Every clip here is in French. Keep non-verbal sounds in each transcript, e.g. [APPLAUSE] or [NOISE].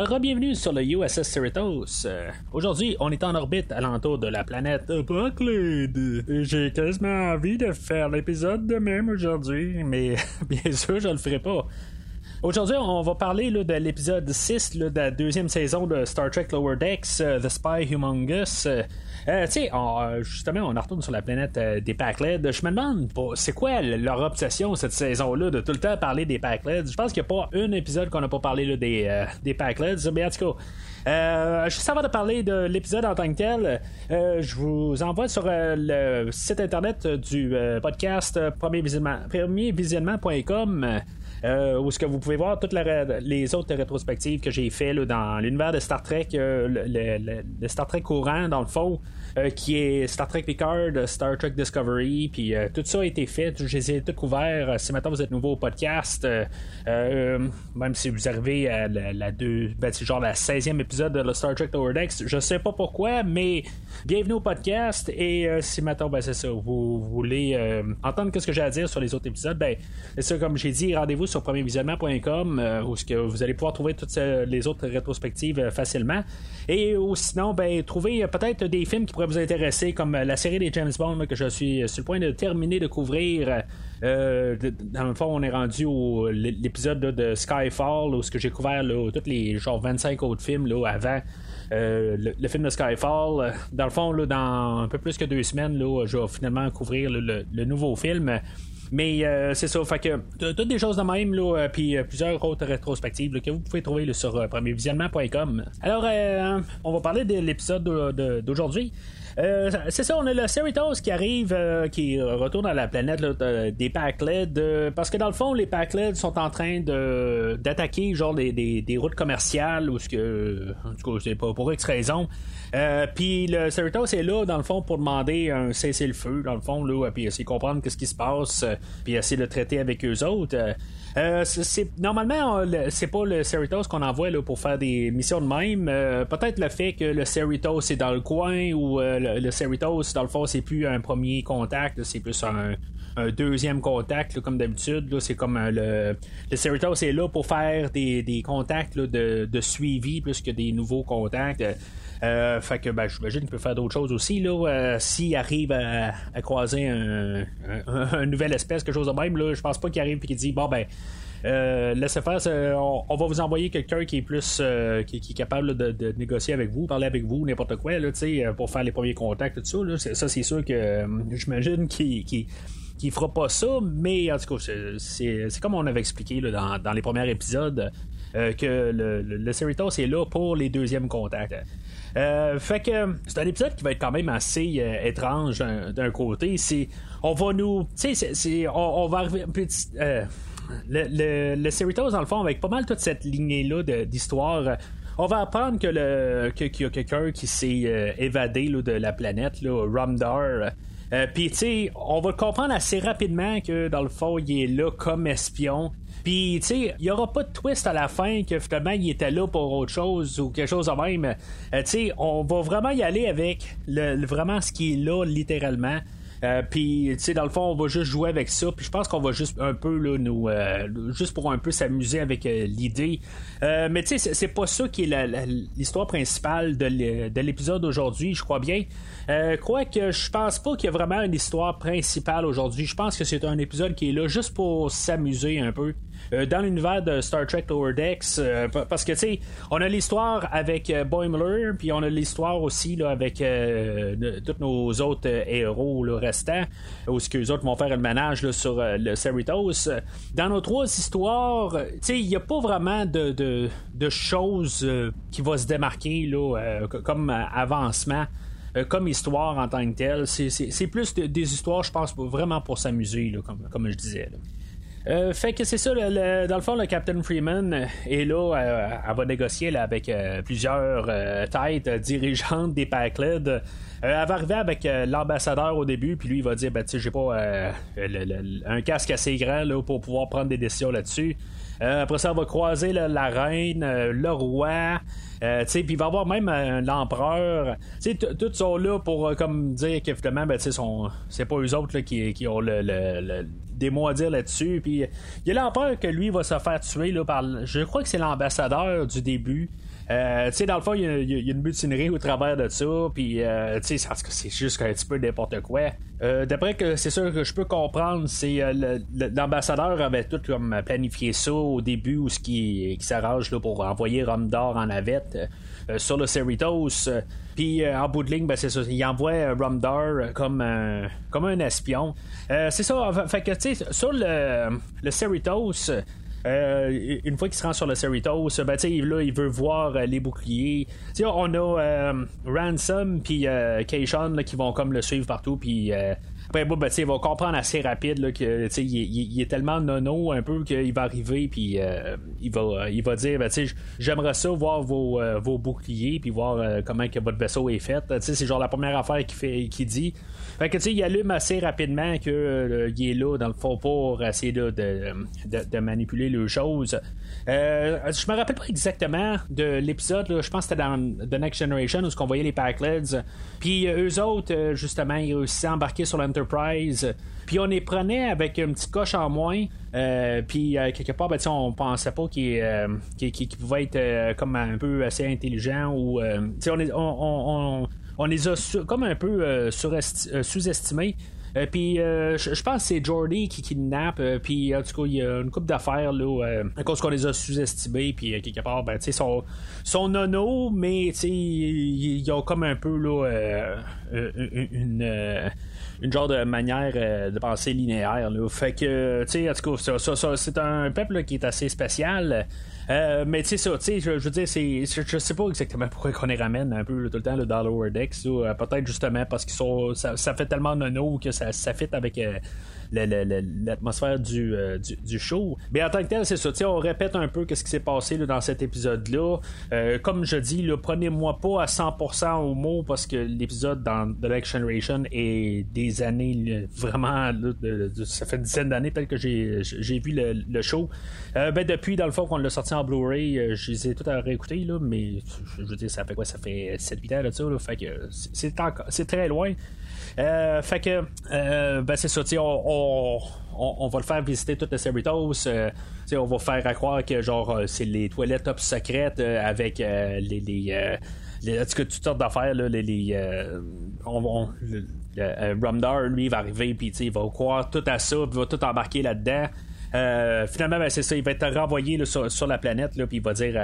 Alors, bienvenue sur le USS Cerritos. Euh, Aujourd'hui, on est en orbite alentour de la planète Brooklyn. J'ai quasiment envie de faire l'épisode de même aujourd'hui, mais [LAUGHS] bien sûr, je le ferai pas. Aujourd'hui, on va parler de l'épisode 6 là, de la deuxième saison de Star Trek Lower Decks, euh, The Spy Humongous. Euh, euh, tu sais, justement, on retourne sur la planète des Packled. Je me demande, c'est quoi leur obsession cette saison-là de tout le temps parler des Packled? Je pense qu'il n'y a pas un épisode qu'on n'a pas parlé des, des Packled. Mais en tout cas, juste avant de parler de l'épisode en tant que tel, euh, je vous envoie sur le site internet du podcast premiervisionnement- premiervisionnement.com. Euh, où est-ce que vous pouvez voir toutes les autres rétrospectives que j'ai fait là, dans l'univers de Star Trek, euh, le, Star Trek courant dans le fond, euh, qui est Star Trek Picard, Star Trek Discovery, puis tout ça a été fait, je les ai tout couverts. Si maintenant vous êtes nouveau au podcast, même si vous arrivez à la, la deux, ben, genre la 16e épisode de Star Trek Lower Decks, je sais pas pourquoi, mais bienvenue au podcast. Et si maintenant, c'est ça, vous, voulez entendre ce que j'ai à dire sur les autres épisodes, ben, c'est ça, comme j'ai dit, rendez-vous sur premiervisionnement.com euh, où vous allez pouvoir trouver toutes euh, les autres rétrospectives euh, facilement. Et ou sinon, ben, trouver euh, peut-être des films qui pourraient vous intéresser, comme euh, la série des James Bond que je suis euh, sur le point de terminer de couvrir. Euh, dans le fond, on est rendu au l'épisode de Skyfall où ce que j'ai couvert tous les genre 25 autres films là, avant. euh, le, film de Skyfall, Euh, dans le fond, là, dans un peu plus que deux semaines, là, je vais finalement couvrir le nouveau film. Mais euh, c'est ça, fait que toutes des choses de même, là, euh, puis euh, plusieurs autres rétrospectives là, que vous pouvez trouver là, sur euh, premiervisionnement.com. Alors, on va parler de l'épisode de- de- d'aujourd'hui. Euh, c'est ça, on a le Cerritos qui arrive, euh, qui retourne à la planète des Packled, euh, parce que dans le fond, les Packled sont en train d'attaquer des, des, routes commerciales ou ce que, en tout cas, c'est pas pour X raison. Euh, puis le Cerritos est là dans le fond pour demander un cessez-le-feu dans le fond là, puis essayer de comprendre qu'est-ce qui se passe, puis essayer de traiter avec eux autres. Euh, c'est- normalement c'est pas le Cerritos qu'on envoie là, pour faire des missions de même. Peut-être le fait que le Cerritos est dans le coin ou euh, le, le Cerritos dans le fond c'est plus un premier contact, c'est plus un, deuxième contact comme d'habitude. C'est comme euh, le, le Cerritos est là pour faire des, contacts de, suivi plus que des nouveaux contacts. Euh, fait que ben, j'imagine qu'il peut faire d'autres choses aussi. euh, S'il arrive à, croiser un, un, un nouvelle espèce, quelque chose de même, là, je pense pas qu'il arrive et qu'il dit bon ben euh, laissez faire, on, va vous envoyer quelqu'un qui est plus euh, qui, qui est capable de, négocier avec vous, parler avec vous, n'importe quoi, là, euh, pour faire les premiers contacts, tout ça. Là, ça, c'est sûr que j'imagine qu'il qu'il- qu'il fera pas ça, mais en tout cas, c'est- comme on avait expliqué là, dans, les premiers épisodes. que le, le, Cerritos est là pour les deuxièmes contacts. Fait que c'est un épisode qui va être quand même assez étrange d'un, d'un côté. On va nous, tu sais, on, va arriver petit, le, le, Cerritos dans le fond avec pas mal toute cette lignée là d'histoire. euh, On va apprendre que qu'il y a quelqu'un qui s'est euh, évadé de la planète, là, Ramdar. Euh, Puis, tu sais, on va comprendre assez rapidement que dans le fond, il est là comme espion. Puis, tu sais, il n'y aura pas de twist à la fin que finalement il était là pour autre chose ou quelque chose de même. Tu sais, on va vraiment y aller avec le- vraiment ce qui est là, littéralement. Euh, puis, tu sais, dans le fond, on va juste jouer avec ça. Puis, je pense qu'on va juste un peu, là, nous, euh, juste pour un peu s'amuser avec euh, l'idée. Mais, tu sais, c'est- pas ça qui est l'histoire principale de l'é- de l'épisode d'aujourd'hui, je crois bien. Euh, crois que je pense pas qu'il y a vraiment une histoire principale aujourd'hui. Je pense que c'est un épisode qui est là juste pour s'amuser un peu. Euh, dans l'univers de Star Trek Lower Decks, euh, pa- parce que tu sais, on a l'histoire avec euh, Boimler, puis on a l'histoire aussi là, avec tous nos autres héros là, restants, où ce que les autres vont faire le ménage là, sur le Cerritos. Dans nos trois histoires, tu sais, il n'y a pas vraiment de, de, choses qui va se démarquer là, co- comme avancement. comme histoire en tant que telle, c'est, plus de- des histoires, je pense, vraiment pour s'amuser, comme, comme je disais. Fait que c'est ça, dans le fond, le Captain Freeman est là, elle va négocier avec plusieurs têtes dirigeantes des Packled. elle va arriver avec l'ambassadeur au début, puis lui il va dire ben, tu sais, j'ai pas un casque assez grand là, pour pouvoir prendre des décisions là-dessus. Euh, après ça, on va croiser la reine, euh, le roi. Euh, puis il va y avoir même l'empereur. Tous sont là pour comme dire qu'effectivement, ben, c'est pas eux autres qui, qui, ont le, des mots à dire là-dessus. Puis il y a l'empereur que lui va se faire tuer là, par. Je crois que c'est l'ambassadeur du début. Euh, tu sais, dans le fond, il y, a une mutinerie au travers de ça, puis, euh, tu sais, c'est juste un petit peu n'importe quoi. Euh, d'après que c'est sûr que je peux comprendre, c'est l'ambassadeur avait tout comme planifié ça au début, où ce qui, s'arrange pour envoyer Romdor en navette sur le Cerritos. Puis en bout de ligne, ben, c'est ça, il envoie Romdar comme, comme un espion. c'est ça, fait que tu sais, sur le, le Cerritos, euh, une fois qu'il se rend sur le Cerritos, ben, là, il veut voir euh, les boucliers. On a euh, Ransom puis Keishon qui vont comme le suivre partout. Puis après, ben, il va comprendre assez rapide là, que il, est tellement nono un peu qu'il va arriver puis il va il va dire ben, j'aimerais ça voir vos, vos boucliers puis voir comment que votre vaisseau est fait. C'est genre la première affaire qu'il fait qu'il dit. Fait que, tu sais, il allume assez rapidement euh, est là, dans le fond, pour essayer de, de, manipuler les choses. Euh, je me rappelle pas exactement de l'épisode, je pense que c'était dans The Next Generation où on voyait les Packleds. Puis euh, eux autres, justement, ils réussissaient à embarquer sur l'Enterprise. Puis on les prenait avec un petit coche en moins. puis quelque part, ben, on pensait pas qu'il pouvait être comme un peu assez intelligent ou on, on, on les a comme un peu euh, euh, sous-estimés. Euh, puis je pense que c'est Jordy qui kidnappe, puis en tout cas il y a une coupe d'affaires là, à cause qu'on les a sous-estimés, puis quelque part, ben sont, sont nono, mais ils ont comme un peu là une une genre de manière de penser linéaire. Là. Fait que, tu sais, en tout cas, c'est un peuple qui est assez spécial. Euh, mais tu sais ça, tu sais, je, veux dire, c'est, je, sais pas exactement pourquoi qu'on les ramène un peu tout le temps le dans Lower Decks. Euh, peut-être justement parce qu'ils sont, ça, fait tellement nono que ça, ça fit avec euh, l'atmosphère euh, du, du, show. Mais en tant que tel, c'est ça. On répète un peu ce qui s'est passé dans cet épisode-là. Euh, comme je dis, prenez-moi pas à 100% au mot parce que l'épisode dans The Next Generation est des années vraiment. ça fait une dizaine d'années peut-être que j'ai, vu le, show. Euh, ben, depuis, dans le fond, qu'on l'a sorti en Blu-ray, je les ai tous à réécouter, là, mais je veux dire, ça fait quoi? Ça fait 7-8 ans de ça. fait que c'est très loin. Euh, fait que, euh, ben c'est ça, on, on, on, va le faire visiter toutes les Cerritos. Euh, on va faire croire que genre c'est les toilettes top secrètes avec les. les les, toutes sortes d'affaires, là, les, les on, Rumdar, lui, va arriver, puis il va croire tout à ça, puis il va tout embarquer là-dedans. finalement, ben, c'est ça, il va être renvoyé sur, sur, la planète, puis il va dire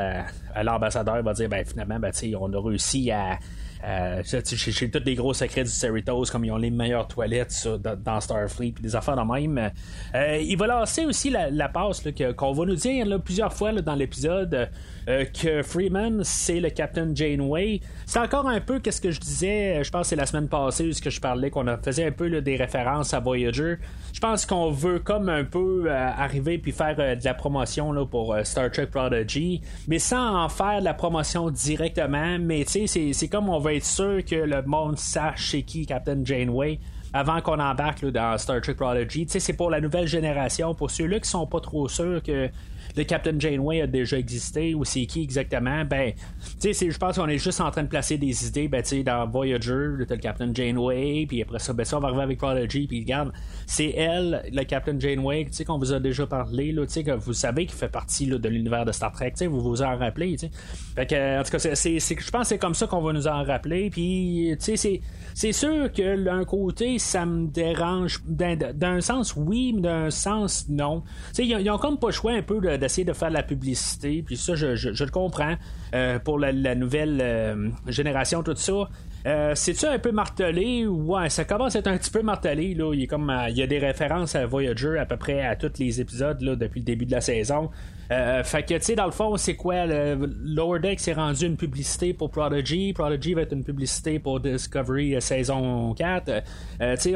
à, l'ambassadeur, il va dire, ben, finalement, ben, on a réussi à, euh, j'ai tous les gros secrets du Cerritos, comme ils ont les meilleures toilettes dans, Starfleet, puis des affaires de même. Euh, il va lancer aussi la, passe qu'on va nous dire plusieurs fois dans l'épisode euh, que Freeman, c'est le Captain Janeway. C'est encore un peu qu'est-ce que je disais, je pense que c'est la semaine passée où que je parlais, qu'on faisait un peu des références à Voyager. Je pense qu'on veut comme un peu arriver puis faire de la promotion pour Star Trek Prodigy, mais sans en faire de la promotion directement, mais tu sais, c'est comme on va être sûr que le monde sache c'est qui Captain Janeway avant qu'on embarque dans Star Trek Prodigy. C'est pour la nouvelle génération, pour ceux-là qui sont pas trop sûrs que le Captain Janeway a déjà existé ou c'est qui exactement, ben, tu sais, je pense qu'on est juste en train de placer des idées, ben, tu sais, dans Voyager, le Captain Janeway, puis après ça, ben, ça, on va arriver avec Prodigy, puis regarde, c'est elle, le Captain Janeway, tu sais, qu'on vous a déjà parlé, là, tu sais, que vous savez qu'il fait partie de l'univers de Star Trek, tu sais, vous vous en rappelez, tu sais. Fait que, en tout cas, c'est, je pense que c'est comme ça qu'on va nous en rappeler, puis, tu sais, c'est c'est sûr que d'un côté, ça me dérange. D'un sens, oui, mais d'un sens, non. Ils, ils ont comme pas le choix un peu d'essayer de faire de la publicité, puis ça, je, je, le comprends. Euh, pour la, nouvelle euh, génération, tout ça. Euh, C'est-tu un peu martelé? Ouais, ça commence à être un petit peu martelé. Là. Il, a comme, il y a des références à Voyager à peu près à tous les épisodes là, depuis le début de la saison. Euh, fait que, tu sais, dans le fond, c'est quoi? Le Lower Deck s'est rendu une publicité pour Prodigy. Prodigy va être une publicité pour Discovery euh, saison 4.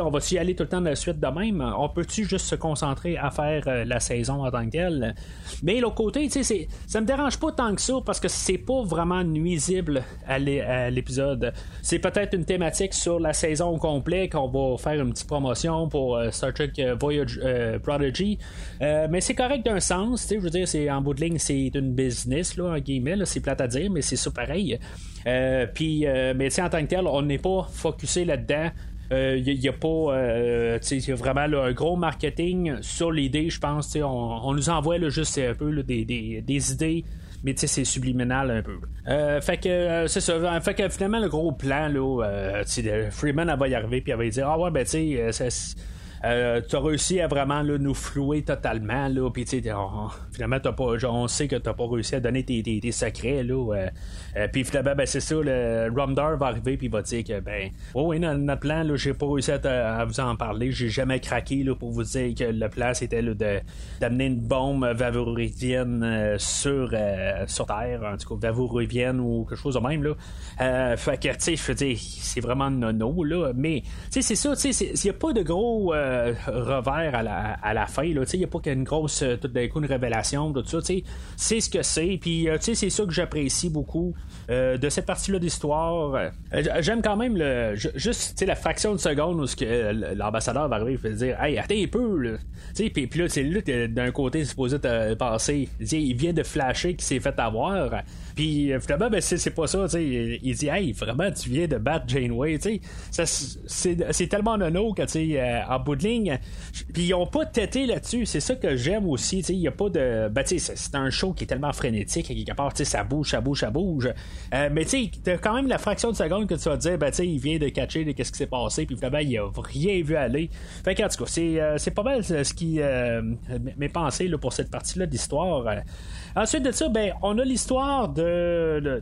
on va y aller tout le temps de la suite de même? On peut-tu juste se concentrer à faire la saison en tant que? Mais l'autre côté, ça me dérange pas tant que ça parce que c'est pas vraiment nuisible à l'épisode. C'est peut-être une thématique sur la saison au complet qu'on va faire une petite promotion pour Star Trek Voyage Prodigy. mais c'est correct d'un sens, je veux dire, c'est en bout de ligne, c'est une business, là, en guillemets, c'est plate à dire, mais c'est ça pareil. Euh, puis, euh, mais en tant que tel, on n'est pas focusé là-dedans. Il euh, n'y a, pas y a vraiment un gros marketing sur l'idée, je pense. On, on, nous envoie là, juste un peu des, des, idées mais c'est subliminal un peu. fait que c'est ça. Fait que finalement, le gros plan, là, Freeman, elle va y arriver, puis elle va dire Ah ouais, ben tu sais, euh, tu as réussi à vraiment nous flouer totalement. Là, puis, finalement, t'as pas, on sait que tu pas réussi à donner tes, tes, secrets. Là, euh, euh, puis finalement, ben, c'est ça, le Rumdar va arriver puis va dire que, ben, oh oui, notre plan, là, j'ai pas réussi à, vous en parler. J'ai jamais craqué là, pour vous dire que le plan, c'était d'amener une bombe vavuridienne sur, sur Terre, en tout cas, vavuridienne ou quelque chose de même. Là. fait que, tu sais, je veux dire, c'est vraiment nono, là. Mais, tu sais, c'est ça, tu sais, il n'y a pas de gros. Euh, revers à la, à la fin. Il n'y a pas qu'une grosse, euh, tout d'un coup, une révélation, tout ça. C'est ce que c'est. Puis, euh, c'est ça que j'apprécie beaucoup de cette partie-là d'histoire. J'aime quand même le, juste la fraction de seconde où l'ambassadeur va arriver et dire Hey, attends un peu. Puis, puis là, c'est lui d'un côté, supposé passer. Il vient de flasher qui s'est fait avoir. Puis finalement, ben, c'est pas ça. Il, il dit Hey, vraiment, tu viens de battre Janeway. C'est tellement nono que en bout de ligne, puis ils ont pas têté là-dessus. C'est ça que j'aime aussi. Il y a pas de. Ben, c'est un show qui est tellement frénétique. Quelque part, ça bouge, ça bouge, ça bouge. Euh, mais tu as quand même la fraction de seconde que tu vas dire ben, il vient de catcher de qu'est-ce qui s'est passé. Puis finalement, il a rien vu aller. Fait que, en tout cas, c'est euh, pas mal ce qui euh, mes pensées là, pour cette partie-là d'histoire. Ensuite de ça, ben, on a l'histoire de,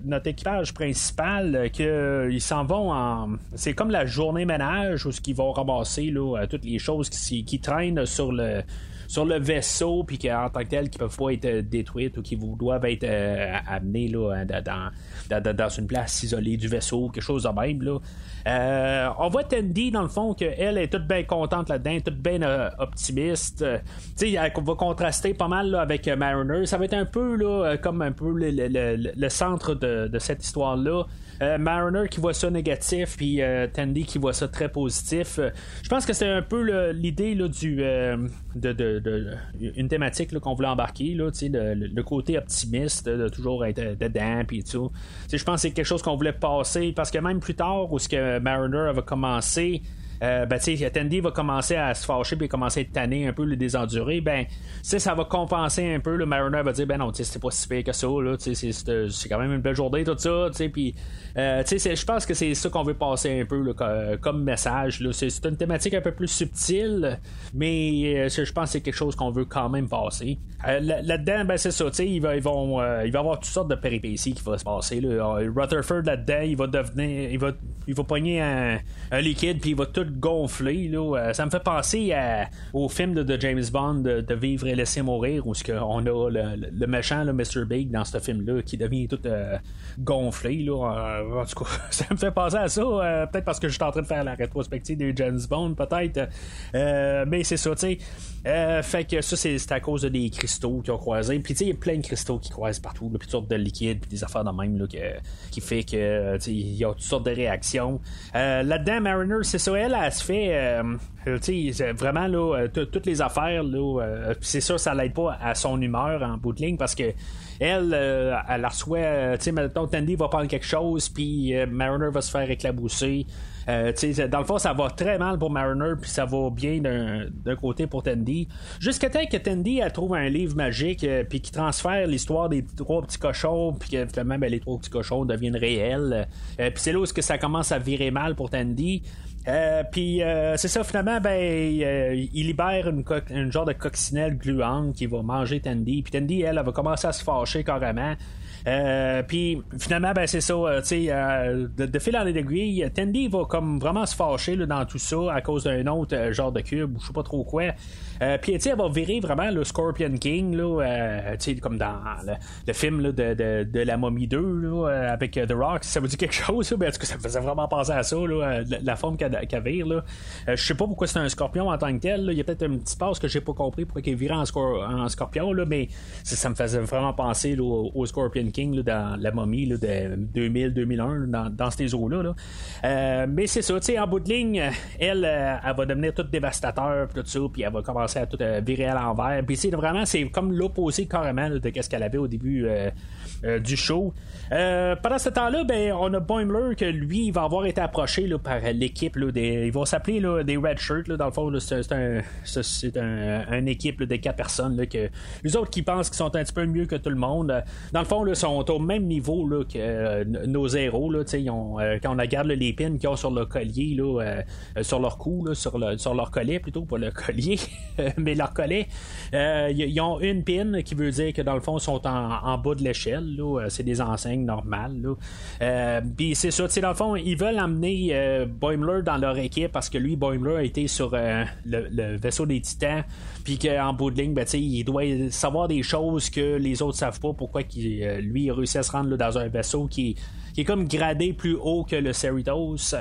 notre équipage principal euh, que ils s'en vont en. C'est comme la journée ménage où ils vont ramasser là, euh, toutes les choses qui, qui traînent sur le sur le vaisseau, puis qu'en tant que tel, qui peuvent pas être détruites ou qui vous doivent être euh, amenées là, dans, dans, dans, une place isolée du vaisseau, quelque chose de même. Là. Euh, on voit Tandy, dans le fond, qu'elle est toute bien contente là-dedans, toute bien euh, optimiste. Euh, tu sais, elle va contraster pas mal avec Mariner. Ça va être un peu là, comme un peu le, centre de cette histoire-là. Euh, Mariner qui voit ça négatif, puis euh, Tandy qui voit ça très positif. Euh, je pense que c'est un peu l'idée du de, une thématique qu'on voulait embarquer, le, le côté optimiste de toujours être dedans, puis tout. Je pense que c'est quelque chose qu'on voulait passer parce que même plus tard, où ce que Mariner va commencer euh, ben, Tandy va commencer à se fâcher puis commencer à être tanné un peu le désenduré, ben, ça va compenser un peu. Le Mariner va dire, ben non, c'est pas si pire que ça, c'est quand même une belle journée, tout ça, puis euh, je pense que c'est ça qu'on veut passer un peu comme message. C'est une thématique un peu plus subtile, mais euh, je pense que c'est quelque chose qu'on veut quand même passer. Euh, là-dedans, ben, c'est ça, il va, ils vont, il va avoir toutes sortes de péripéties qui vont se passer. Rutherford, là-dedans, il va devenir, il va, il va pogner un, un liquide, puis il va tout gonflé. Là. Euh, ça me fait penser au film de, James Bond de, Vivre et laisser mourir, où on a le, méchant, le Mr. Big, dans ce film-là, qui devient tout euh, gonflé. Là. Euh, en tout cas, [LAUGHS] ça me fait penser à ça. peut-être parce que je suis en train de faire la rétrospective de James Bond, peut-être. mais c'est ça, tu sais. fait que ça, c'est à cause des cristaux qui ont croisé. Puis, tu sais, il y a plein de cristaux qui croisent partout, puis toutes sortes de liquides, puis des affaires de même, là, qui fait que, il y a toutes sortes de réactions. Là-dedans, Mariner, c'est ça, elle, elle se fait euh, vraiment là, euh, toutes les affaires là, euh, c'est sûr ça l'aide pas à son humeur en bout de ligne parce que elle, elle reçoit, tu sais, Tandy va prendre quelque chose, puis Mariner va se faire éclabousser. Dans le fond, ça va très mal pour Mariner, puis ça va bien d'un côté pour Tandy. Jusqu'à temps que Tandy elle trouve un livre magique, puis qui transfère l'histoire des trois petits cochons, puis que finalement, ben, les trois petits cochons deviennent réels. puis c'est là où que ça commence à virer mal pour Tandy. Euh, puis euh, c'est ça, finalement, ben, euh, il libère une, genre de coccinelle gluante qui va manger Tandy. Puis Tandy, elle, elle, va commencer à se fâcher carrément. puis finalement, ben c'est ça, tu sais, de, de, fil en aiguille, Tandy va comme vraiment se fâcher là, dans tout ça à cause d'un autre genre de cube ou je sais pas trop quoi. Euh, puis, elle va virer vraiment le Scorpion King, là, euh, comme dans le, film là, de, de, de, La Momie 2, là, euh, avec The Rock. Ça vous dit quelque chose, ça? Ben, ça me faisait vraiment penser à ça, là, la, forme qu'elle vire. Là. je sais pas pourquoi c'est un scorpion en tant que tel. Il y a peut-être un petit passe que j'ai pas compris pourquoi il vire en, en scorpion, là, mais ça, me faisait vraiment penser au, Scorpion King dans la momie de 2000-2001 dans, dans, ces eaux-là. mais c'est ça, en bout de ligne, elle, elle va devenir toute dévastateur, tout ça, puis elle va commencer à tout virer à l'envers. Puis c'est vraiment, c'est comme l'opposé carrément de ce qu'elle avait au début du show. pendant ce temps-là, ben, on a Boimler que lui, il va avoir été approché là, par l'équipe. Des, ils vont s'appeler des Red Shirts. Là, dans le fond, c'est un, un, une équipe de quatre personnes. Là, que, les autres qui pensent qu'ils sont un petit peu mieux que tout le monde, dans le fond, là, sont au même niveau là, que euh, nos héros. Là, ils ont, euh, quand on regarde les pins qu'ils ont sur le collier, là, euh, sur leur cou, là, sur, sur leur collet plutôt, pas le [LAUGHS] collier, mais leur collet, ils ont une pin qui veut dire que dans le fond, ils sont en, en bas de l'échelle. C'est des enseignes normales. Puis c'est ça, dans le fond, ils veulent amener Boimler dans leur équipe parce que lui, Boimler a été sur le, vaisseau des Titans, puis qu'en bout de ligne, ben, il doit savoir des choses que les autres savent pas, pourquoi euh, lui il réussi à se rendre dans un vaisseau qui, qui est comme gradé plus haut que le Cerritos.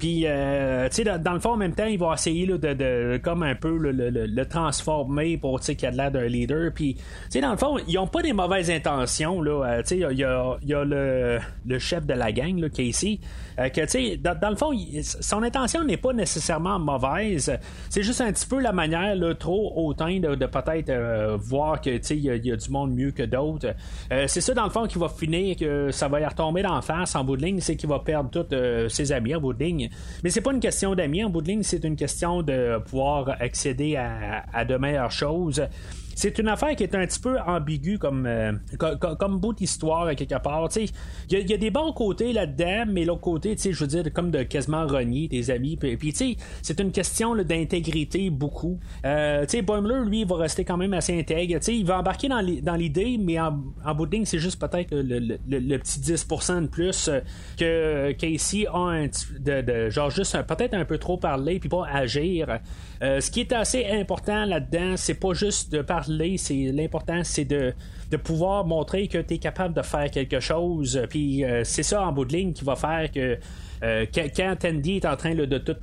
Puis, euh, tu sais, dans, le fond, en même temps, il va essayer de, comme un peu le, transformer pour qu'il ait l'air d'un leader. Puis, tu sais, dans le fond, ils ont pas des mauvaises intentions. Là. Euh, tu sais, il y a, le, chef de la gang, là, Casey, euh, que, tu sais, dans, le fond, son intention n'est pas nécessairement mauvaise. C'est juste un petit peu la manière là, trop hautain de, de peut-être voir que, tu sais, il y, a du monde mieux que d'autres. c'est ça, dans le fond, qui va finir, que ça va y retomber d'en face en bout de ligne, c'est qu'il va perdre tous ses amis en bout de ligne. Mais c'est pas une question d'amis. En bout de ligne, c'est une question de pouvoir accéder à, à de meilleures choses c'est une affaire qui est un petit peu ambiguë comme, euh, comme, bout d'histoire quelque part. Il y, a des bons côtés là-dedans, mais l'autre côté, je veux dire, comme de quasiment renier tes amis. Puis, c'est une question d'intégrité beaucoup. Euh, Boimler, lui, il va rester quand même assez intègre. il va embarquer dans l'idée, mais en, bout de ligne, c'est juste peut-être le, petit 10% de plus euh, que Casey a un, de, de genre juste peut-être un peu trop parler puis pas agir. Euh, ce qui est assez important là-dedans, c'est pas juste de parler, l'important, c'est de, pouvoir montrer que tu es capable de faire quelque chose. Puis euh, c'est ça en bout de ligne qui va faire que euh, quand Tandy est en train de tout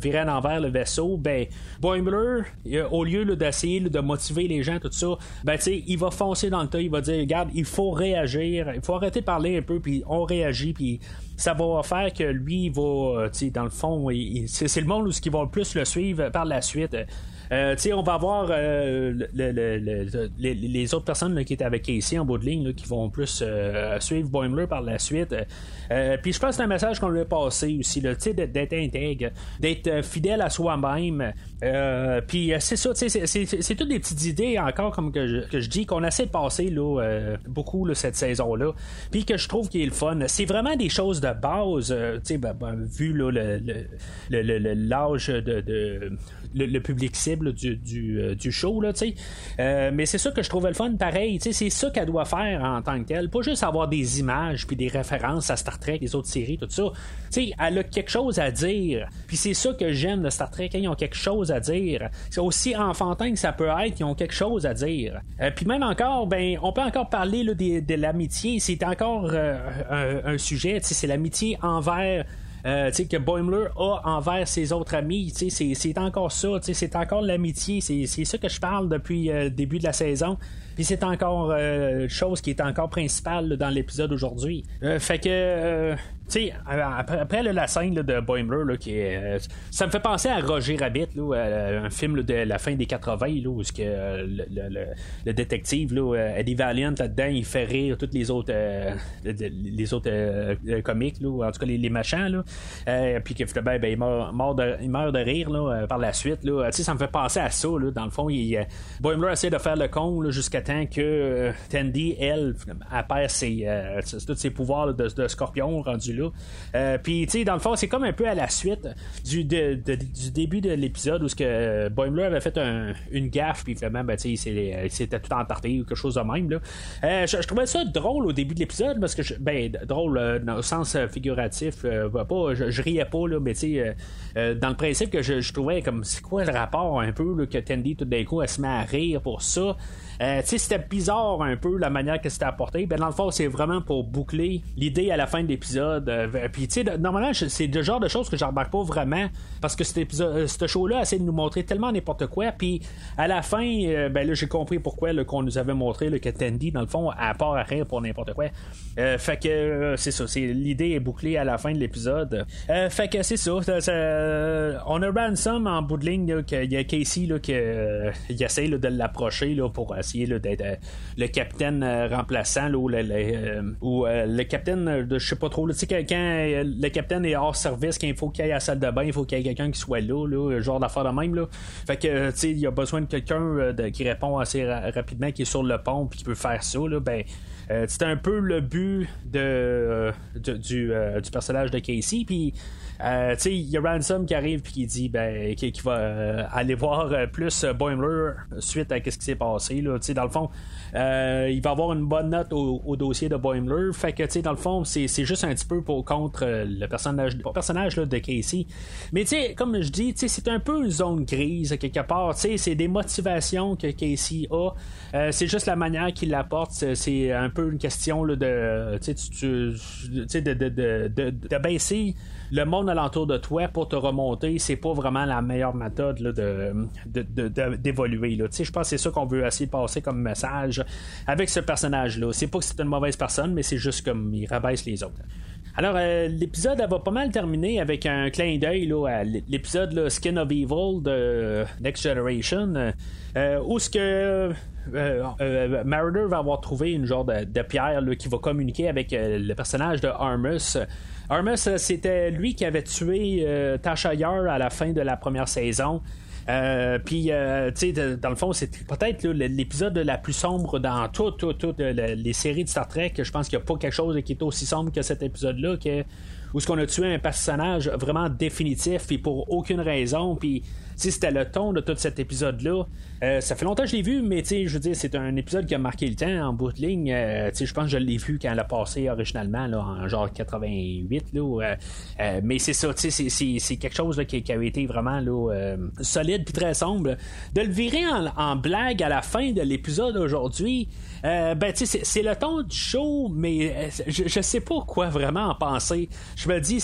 virer à l'envers le vaisseau, ben Boimler, au lieu d'essayer de motiver les gens, tout ça, ben il va foncer dans le tas, il va dire regarde, il faut réagir, il faut arrêter de parler un peu, puis on réagit, puis ça va faire que lui va, euh, dans le fond, c'est le monde où qui va le plus le suivre par la suite. Euh, on va avoir euh, les, autres personnes qui étaient avec Casey en bout de ligne qui vont plus suivre Boimler par la suite. Puis je pense que c'est un message qu'on lui a passé aussi, d'être intègre, d'être fidèle à soi-même. Puis c'est ça, c'est toutes des petites idées encore comme que je, dis qu'on essaie de passer là, beaucoup cette saison-là. Puis que je trouve qu'il est le fun. C'est vraiment des choses de base, euh, vu l'âge de, le, public cible du, du, euh, show, là, euh, mais c'est ça que je trouvais le fun, pareil, c'est ça qu'elle doit faire en tant que telle, pas juste avoir des images puis des références à Star Trek, les autres séries, tout ça. sais elle a quelque chose à dire, puis c'est ça que j'aime de Star Trek, quand ils ont quelque chose à dire. C'est aussi enfantin que ça peut être, ils ont quelque chose à dire. puis même encore, ben, on peut encore parler là, de, l'amitié, c'est encore un, un, sujet, c'est l'amitié envers euh, que Boimler a envers ses autres amis. C'est encore ça, c'est encore l'amitié. C'est ça que je parle depuis le euh, début de la saison. Puis c'est encore euh, chose qui est encore principale dans l'épisode aujourd'hui. Euh, fait que tu sais, après, la scène de Boimler, qui est, euh, ça me fait penser à Roger Rabbit, là, un film de la fin des 80, là, où euh, le, détective, là, euh, Eddie Valiant, là-dedans, il fait rire toutes les autres, les autres comiques, en tout cas les, les machins, là, puis que ben, il, meurt, de, il meurt de rire par la suite. Ça me fait penser à ça. Dans le fond, il, Boimler essaie de faire le con jusqu'à temps que Tandy, elle, elle perd ses, tous ses pouvoirs de, de, scorpion rendu euh, puis, tu sais, dans le fond, c'est comme un peu à la suite du, début de l'épisode où ce que Boimler avait fait une gaffe, puis finalement, ben, tu sais, c'était tout entarté ou quelque chose de même. Là. Euh, je, trouvais ça drôle au début de l'épisode parce que, je, ben, drôle euh, au sens figuratif, pas, je, riais pas, là, mais tu sais, dans le principe que je, trouvais comme, c'est quoi le rapport un peu que Tandy tout d'un coup, elle se met à rire pour ça? Euh, c'était bizarre un peu la manière que c'était apporté. Ben, dans le fond, c'est vraiment pour boucler l'idée à la fin de l'épisode épisode. Puis, tu sais, normalement, c'est le genre de choses que je remarque pas vraiment parce que cet épisode, ce show-là essaie de nous montrer tellement n'importe quoi. Puis, à la fin, ben là, j'ai compris pourquoi qu'on nous avait montré le que Tandy, dans le fond, à part à rire pour n'importe quoi. fait que c'est ça, l'idée est bouclée à la fin de l'épisode. fait que c'est ça, on a Ransom en bout de ligne, qu'il y a Casey là, qui essaie de l'approcher pour essayer d'être le capitaine remplaçant ou le, capitaine de je sais pas trop. Tu quand le capitaine est hors service, quand il faut qu'il aille à la salle de bain, il faut qu'il y ait quelqu'un qui soit là, là genre d'affaire de même. Là. Fait que, tu sais, il y a besoin de quelqu'un qui répond assez rapidement, qui est sur le pont, puis qui peut faire ça. Là, ben, c'est un peu le but de, du, personnage de Casey. Puis euh, il y a Ransom qui arrive puis qui dit ben, va euh, aller voir euh, plus Boimler suite à ce qui s'est passé. Dans le fond, il va avoir une bonne note au, dossier de Boimler. Fait que dans le fond, c'est, juste un petit peu contre le personnage, le personnage de Casey. Mais comme je dis, c'est un peu une zone grise quelque part. C'est des motivations que Casey a. c'est juste la manière qu'il l'apporte. C'est un peu une question là, de, de, de, de, de baisser le monde alentour de toi pour te remonter, c'est pas vraiment la meilleure méthode de, d'évoluer. Je pense que c'est ça qu'on veut essayer de passer comme message avec ce personnage-là. C'est pas que c'est une mauvaise personne, mais c'est juste comme il rabaisse les autres. Alors, euh, l'épisode va pas mal terminer avec un clin d'œil à l'épisode Skin of Evil de Next Generation, euh, où ce que euh, Mariner va avoir trouvé une genre de, pierre qui va communiquer avec le personnage de Armus. Armus, euh, c'était lui qui avait tué euh, Tasha Yar à la fin de la première saison. Euh, puis, tu sais, dans le fond, c'est peut-être l'épisode la plus sombre dans toutes les séries de Star Trek. Je pense qu'il n'y a pas quelque chose qui est aussi sombre que cet épisode-là, où ce qu'on a tué un personnage vraiment définitif et pour aucune raison. Puis, c'était le ton de tout cet épisode-là. Euh, ça fait longtemps que je l'ai vu, mais je veux dire, c'est un épisode qui a marqué le temps en bout de ligne. Euh, je pense que je l'ai vu quand elle a passé originalement, là, en genre 88. Là, euh, mais c'est ça, c'est quelque chose qui, qui, avait été vraiment là, solide puis très sombre. De le virer en, blague à la fin de l'épisode aujourd'hui, ben, c'est le ton du show, mais je, je sais pas quoi vraiment en penser. Je me dis,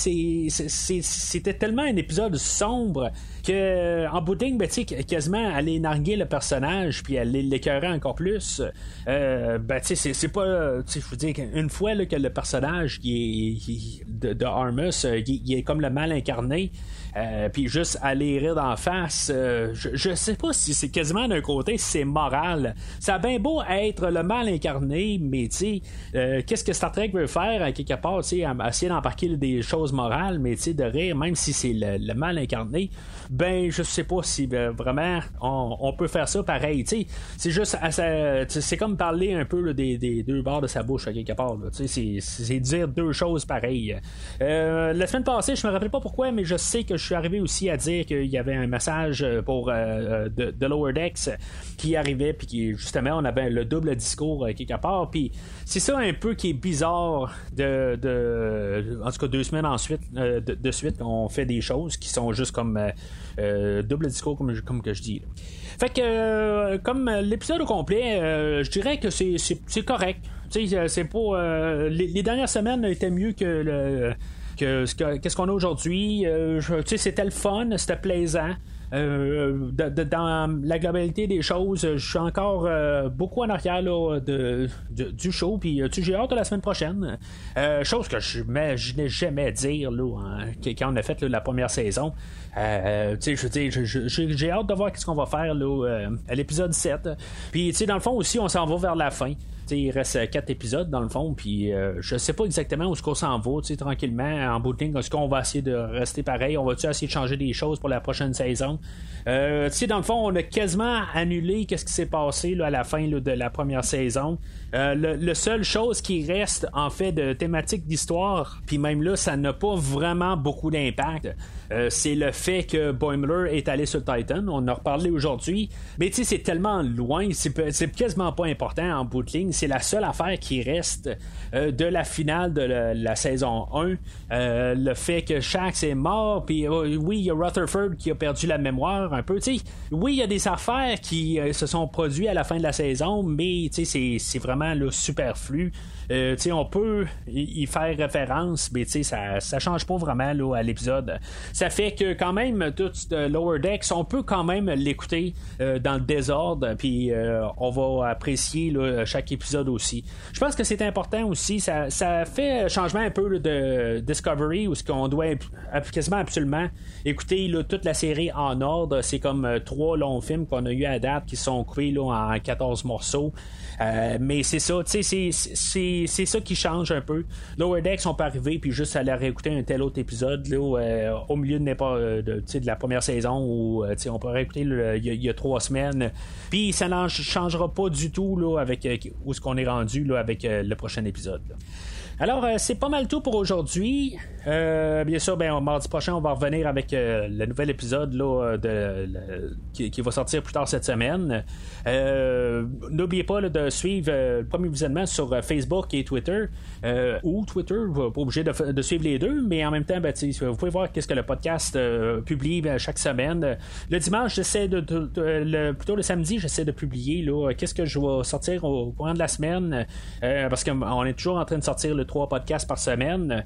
c'était tellement un épisode sombre que en bout de ligne, ben, quasiment aller narguer le personnage puis aller l'écœurer encore plus. Euh, ben, c'est pas. Je veux dire, une fois que le personnage qui est, de, Armus, euh, il, est comme le mal incarné. Euh, puis juste aller rire d'en face, euh, je, sais pas si c'est quasiment d'un côté, c'est moral. Ça a bien beau être le mal incarné, mais tu sais, qu'est-ce que Star Trek veut faire à quelque part, tu sais, essayer d'embarquer des choses morales, mais tu de rire, même si c'est le, mal incarné, ben je sais pas si ben, vraiment on, peut faire ça pareil. Tu c'est juste, c'est comme parler un peu des, deux bords de sa bouche à quelque part. C'est dire deux choses pareilles. Euh, la semaine passée, je me rappelle pas pourquoi, mais je sais que je suis arrivé aussi à dire qu'il y avait un message pour euh, de, Lower Decks qui arrivait, puis qui justement on avait le double discours euh, quelque part. Puis c'est ça un peu qui est bizarre de, en tout cas deux semaines ensuite de, suite on fait des choses qui sont juste comme double discours comme, comme que je dis. Fait que comme l'épisode au complet, je dirais que c'est correct. C'est pas. les, dernières semaines étaient mieux que le qu'est-ce qu'on a aujourd'hui? Euh, c'était le fun, c'était plaisant. Euh, dans la globalité des choses, je suis encore euh, beaucoup en arrière de, du show. Puis j'ai hâte de la semaine prochaine. chose que je n'imaginais jamais dire là, quand on a fait la première saison. j'ai hâte de voir ce qu'on va faire à l'épisode 7. Puis dans le fond aussi, on s'en va vers la fin il reste quatre épisodes dans le fond, puis euh, je sais pas exactement où ce qu'on s'en va, tranquillement, en bout de ligne, est-ce qu'on va essayer de rester pareil, on va-tu essayer de changer des choses pour la prochaine saison? Euh, dans le fond, on a quasiment annulé qu'est-ce qui s'est passé à la fin de la première saison. Euh, le, seule chose qui reste en fait de thématique d'histoire, puis même là, ça n'a pas vraiment beaucoup d'impact. Euh, c'est le fait que Boimler est allé sur Titan. On en a reparlé aujourd'hui. Mais tu sais, c'est tellement loin, c'est, quasiment pas important en bout de ligne c'est la seule affaire qui reste de la finale de la, saison 1. le fait que Shax est mort, puis oui, il y a Rutherford qui a perdu la mémoire un peu. oui, il y a des affaires qui se sont produites à la fin de la saison, mais c'est vraiment le superflu. Euh, on peut y faire référence, mais ça, ça change pas vraiment là, à l'épisode. Ça fait que quand même, tout Lower Decks, on peut quand même l'écouter euh, dans le désordre, puis euh, on va apprécier chaque épisode aussi. Je pense que c'est important aussi, ça, ça fait changement un peu de Discovery, où ce qu'on doit quasiment absolument écouter toute la série en ordre. C'est comme trois longs films qu'on a eu à date qui sont coupés en 14 morceaux. mais c'est ça, tu sais, c'est ça qui change un peu. Lower Decks, on peut arriver puis juste aller réécouter un tel autre épisode euh, au milieu de, de, la première saison où euh, on peut réécouter il y, a trois semaines. Puis ça ne changera pas du tout là, avec euh, où ce qu'on est rendu là, avec le prochain épisode. Alors, c'est pas mal tout pour aujourd'hui. Bien sûr, ben, mardi prochain, on va revenir avec le nouvel épisode là, de, qui, va sortir plus tard cette semaine. Euh, n'oubliez pas de suivre euh, le premier visionnement sur euh, Facebook et Twitter. ou Twitter, vous pas obligé de, suivre les deux, mais en même temps, ben, vous pouvez voir qu'est-ce que le podcast publie chaque semaine. Le dimanche, j'essaie de, plutôt le samedi, j'essaie de publier qu'est-ce que je vais sortir au courant de la semaine, parce qu'on est toujours en train de sortir le trois podcasts par semaine.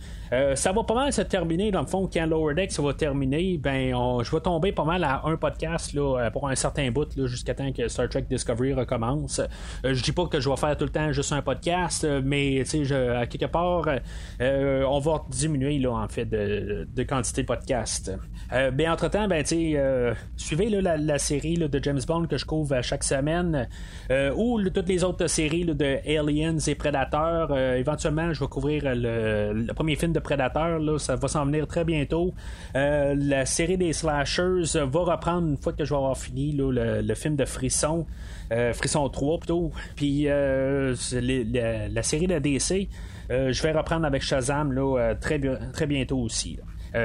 ça va pas mal se terminer dans le fond quand Lower Deck va terminer, ben je vais tomber pas mal à un podcast là, pour un certain bout jusqu'à temps que Star Trek Discovery recommence. Euh, je dis pas que je vais faire tout le temps juste un podcast, euh, mais à quelque part, euh, on va diminuer là, en fait de, quantité de podcasts. bien entre-temps, ben, suivez la, série de James Bond que je couvre chaque semaine, ou toutes les autres séries de Aliens et Predator. éventuellement, je vais couvrir le, premier film de Predator, ça va s'en venir très bientôt. la série des slashers va reprendre une fois que je vais avoir fini le, film de Frisson. Euh, Frisson 3 plutôt. Puis euh, la, série de DC, euh, je vais reprendre avec Shazam là, très bientôt aussi.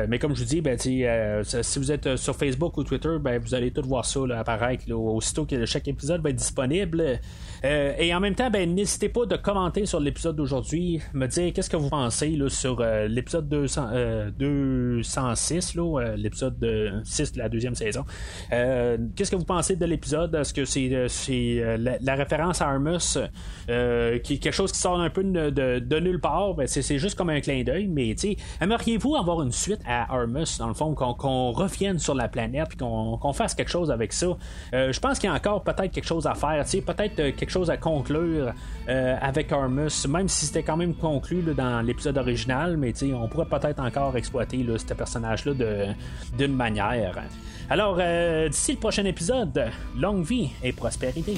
Mais comme je vous dis, ben, si vous êtes sur Facebook ou Twitter, ben, vous allez tout voir ça apparaître aussitôt que chaque épisode va être disponible. Euh, et en même temps, ben, n'hésitez pas de commenter sur l'épisode d'aujourd'hui, me dire qu'est-ce que vous pensez là, sur euh, l'épisode 206, euh, l'épisode de 6 de la deuxième saison. qu'est-ce que vous pensez de l'épisode? Est-ce que c'est, c'est la, référence à Armus, qui est quelque chose qui sort un peu de, nulle part? Ben, c'est, juste comme un clin d'œil, mais aimeriez-vous avoir une suite à Armus, dans le fond, qu'on, revienne sur la planète et qu'on, fasse quelque chose avec ça? je pense qu'il y a encore peut-être quelque chose à faire, peut-être quelque chose à conclure euh, avec Armus, même si c'était quand même conclu dans l'épisode original, mais on pourrait peut-être encore exploiter ce personnage-là d'une manière. Alors, euh, d'ici le prochain épisode, longue vie et prospérité.